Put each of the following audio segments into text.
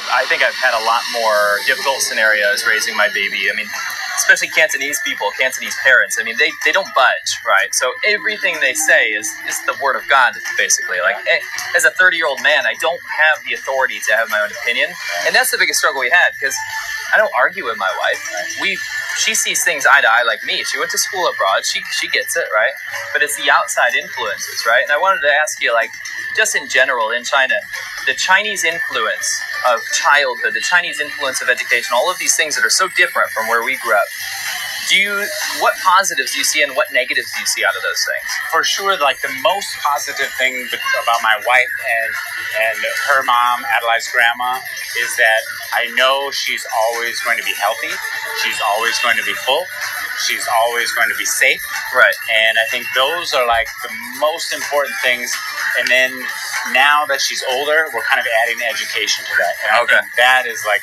I've, I think I've had a lot more difficult scenarios raising my baby. I mean, especially Cantonese people, Cantonese parents. I mean, they, they don't budge, right? So everything they say is, is the word of God, basically. Like, eh, as a 30 year old man, I don't have the authority to have my own opinion. And that's the biggest struggle we had because I don't argue with my wife. We she sees things eye to eye like me. She went to school abroad. She she gets it, right? But it's the outside influences, right? And I wanted to ask you, like, just in general in China, the Chinese influence of childhood, the Chinese influence of education, all of these things that are so different from where we grew up. Do you what positives do you see and what negatives do you see out of those things? For sure, like the most positive thing about my wife and and her mom, Adelaide's grandma, is that I know she's always going to be healthy. She's always going to be full. She's always going to be safe. Right. And I think those are like the most important things. And then now that she's older, we're kind of adding education to that. And I think that is like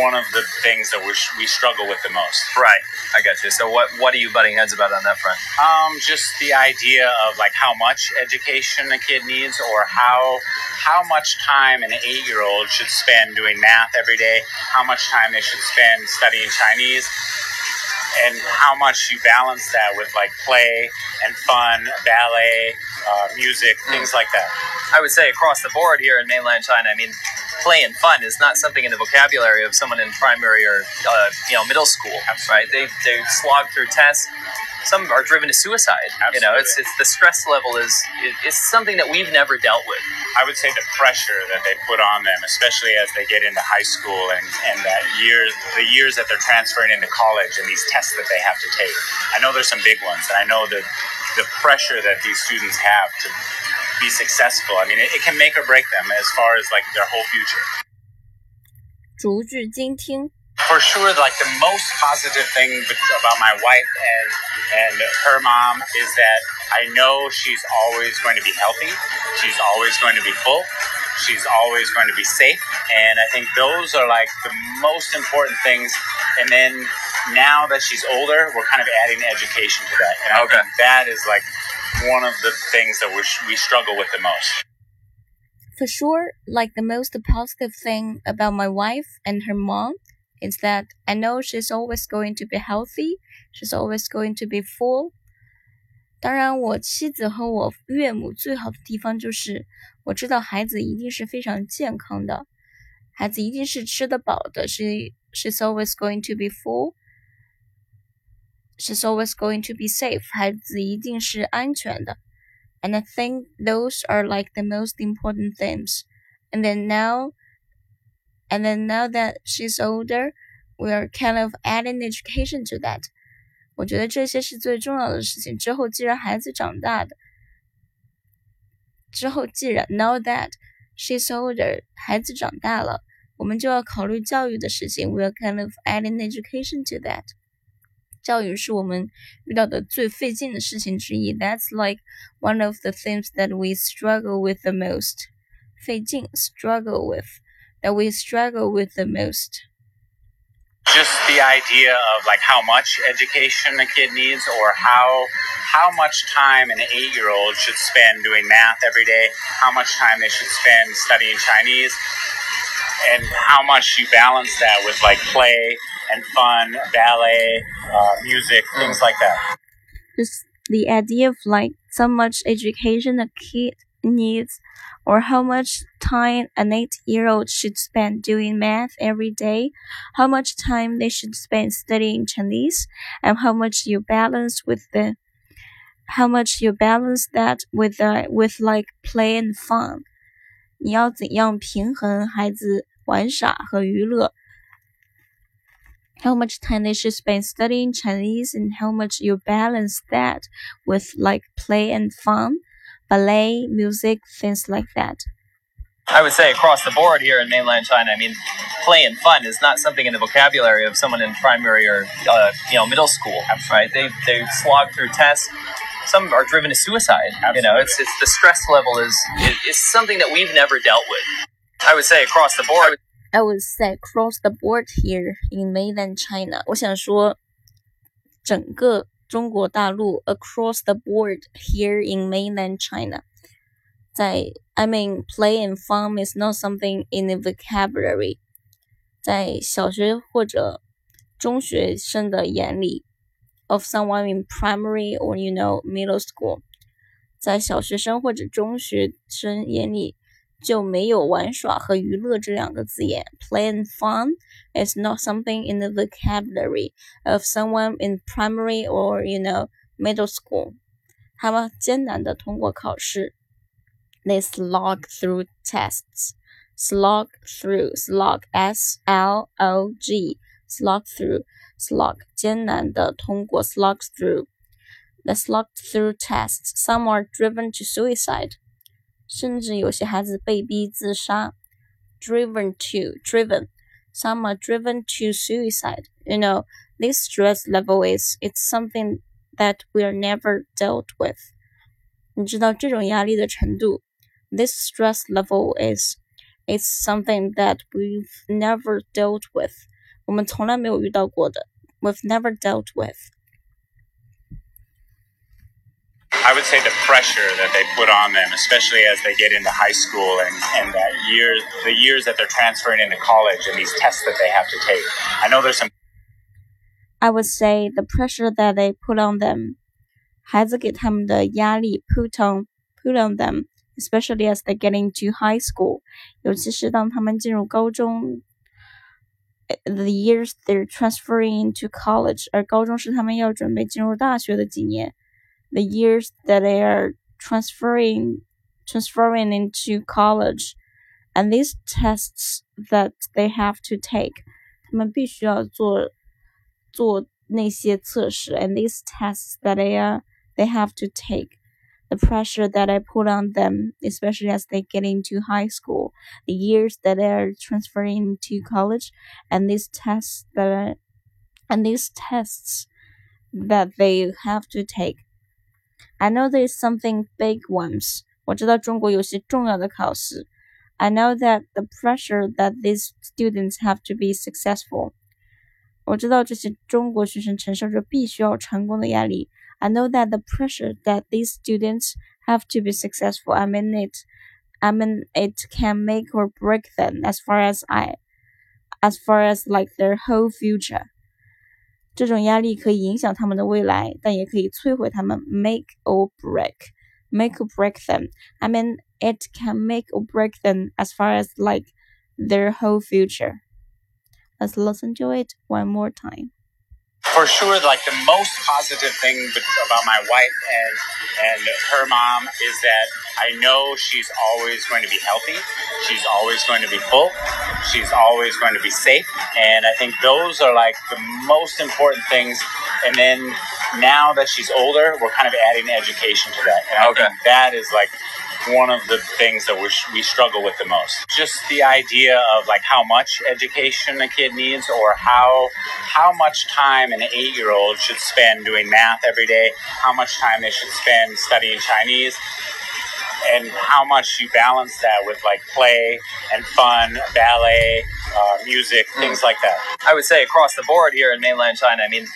one of the things that we we struggle with the most. Right. I got you. So what what are you butting heads about on that front? Um, just the idea of like how much education a kid needs, or how how much time an eight year old should spend doing math every day, how much time they should spend studying Chinese, and how much you balance that with like play and fun, ballet, uh, music, things like that. I would say across the board here in mainland China, I mean, play and fun is not something in the vocabulary of someone in primary or uh, you know middle school, right? They they slog through tests Some are driven to suicide. You know, it's it's the stress level is it, it's something that we've never dealt with. I would say the pressure that they put on them, especially as they get into high school and, and that years, the years that they're transferring into college and these tests that they have to take. I know there's some big ones, and I know the the pressure that these students have to be successful. I mean, it, it can make or break them as far as like their whole future. 逐句精听。 for sure, like the most positive thing about my wife and and her mom is that I know she's always going to be healthy. She's always going to be full. She's always going to be safe. And I think those are like the most important things. And then now that she's older, we're kind of adding education to that. And I Okay. think that is like one of the things that we we struggle with the most. For sure, like the most positive thing about my wife and her mom is that I know she's always going to be healthy, she's always going to be full. 当然，我妻子和我岳母最好的地方就是，我知道孩子一定是非常健康的，孩子一定是吃得饱的。She she's always going to be full. She's always going to be safe. 孩子一定是安全的。And I think those are like the most important things. And then now, and then now that she's older, we are kind of adding education to that. 我觉得这些是最重要的事情。之后既然孩子长大的，之后既然 now that she's older，孩子长大了，我们就要考虑教育的事情。We are kind of adding education to that. 教育是我们遇到的最费劲的事情之一。That's like one of the things that we struggle with the most. 费劲 struggle with that we struggle with the most. just the idea of like how much education a kid needs or how how much time an eight year old should spend doing math every day, how much time they should spend studying Chinese, and how much you balance that with like play and fun, ballet, uh, music, things like that. Just the idea of like so much education a kid needs or how much time an eight year old should spend doing math every day, how much time they should spend studying Chinese, and how much you balance with the how much you balance that with the with like play and fun. 你要怎样平衡孩子玩耍和娱乐？How much time they should spend studying Chinese and how much you balance that with like play and fun, ballet, music, things like that. I would say across the board here in mainland China, I mean, play and fun is not something in the vocabulary of someone in primary or uh, you know middle school, right? They they slog through tests. Some are driven to suicide. You know, it's it's the stress level is is, is something that we've never dealt with. I would say across the board. I would say across the board here in mainland China. 我想说，整个 中国大陆 across the board here in mainland China. 在 I mean, play and fun is not something in the vocabulary 在小学或者中学生的眼里，of someone in primary or you know middle school，在小学生或者中学生眼里 就没有玩耍和娱乐这两个字眼。Play and fun is not something in the vocabulary of someone in primary or you know middle school。他们艰难的通过考试，they slog through tests。slog through slog s l o g slog through slog 艰难的通过 slog through the slog through tests. Some are driven to suicide. 甚至有些孩子被逼自杀。Driven to driven. Some are driven to suicide. You know, this stress level is it's something that we are never dealt with. 你知道这种压力的程度，this stress level is it's something that we've never dealt with. 我们从来没有遇到过的。We've never dealt with. I would say the pressure that they put on them, especially as they get into high school and, and that years, the years that they're transferring into college and these tests that they have to take. I know there's some. I would say the pressure that they put on them. 孩子给他们的压力 put on put on them, especially as they get into high school. 尤其是当他们进入高中 the years they're transferring into college，而高中是他们要准备进入大学的几年。 the years that they are transferring transferring into college and these tests that they have to take 他们必须要做做那些测试 and these tests that they are they have to take the pressure that I put on them, especially as they get into high school, the years that they are transferring to college, and these tests that are, and these tests that they have to take. I know there is something big ones. 我知道中国有些重要的考试。I know that the pressure that these students have to be successful. 我知道这些中国学生承受着必须要成功的压力。I know that the pressure that these students have to be successful. I mean it. I mean it can make or break them as far as I, as far as like their whole future. 这种压力可以影响他们的未来，但也可以摧毁他们，make or break，make or break them. I mean, it can make or break them as far as like their whole future. Let's listen to it one more time for sure, like the most positive thing about my wife and and her mom is that I know she's always going to be healthy. She's always going to be full. She's always going to be safe. And I think those are like the most important things. And then now that she's older, we're kind of adding education to that. And okay. I think that is like one of the things that we we struggle with the most. Just the idea of like how much education a kid needs, or how how much time an eight year old should spend doing math every day, how much time they should spend studying Chinese, and how much you balance that with like play and fun, ballet, uh, music, mm. things like that. I would say across the board here in mainland China, I mean,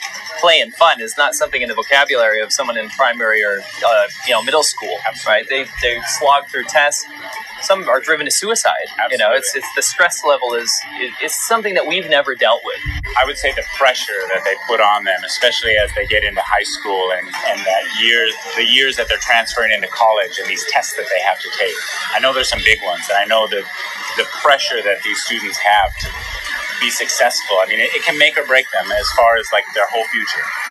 play and fun is not something in the vocabulary of someone in primary or uh, you know middle school, right? They they slog through tests. Some are driven to suicide. Absolutely. You know, it's it's the stress level is it's something that we've never dealt with. I would say the pressure that they put on them, especially as they get into high school and and that years the years that they're transferring into college and these tests that they have to take. I know there's some big ones, and I know the the pressure that these students have to be successful. I mean, it, it can make or break them as far as like their whole future.